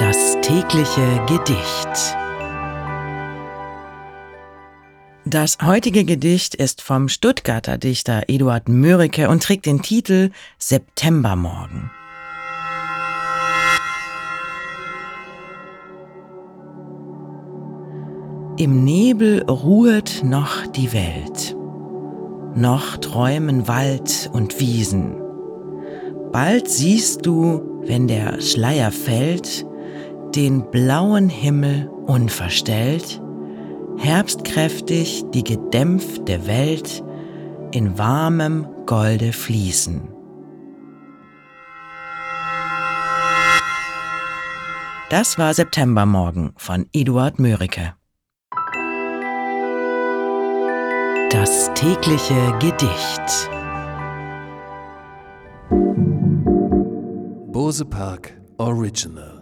Das tägliche Gedicht. Das heutige Gedicht ist vom Stuttgarter Dichter Eduard Mörike und trägt den Titel Septembermorgen. Im Nebel ruhet noch die Welt, noch träumen Wald und Wiesen. Bald siehst du, wenn der Schleier fällt, den blauen Himmel unverstellt, herbstkräftig die gedämpfte Welt in warmem Golde fließen. Das war Septembermorgen von Eduard Mörike. Das tägliche Gedicht. Bose Park Original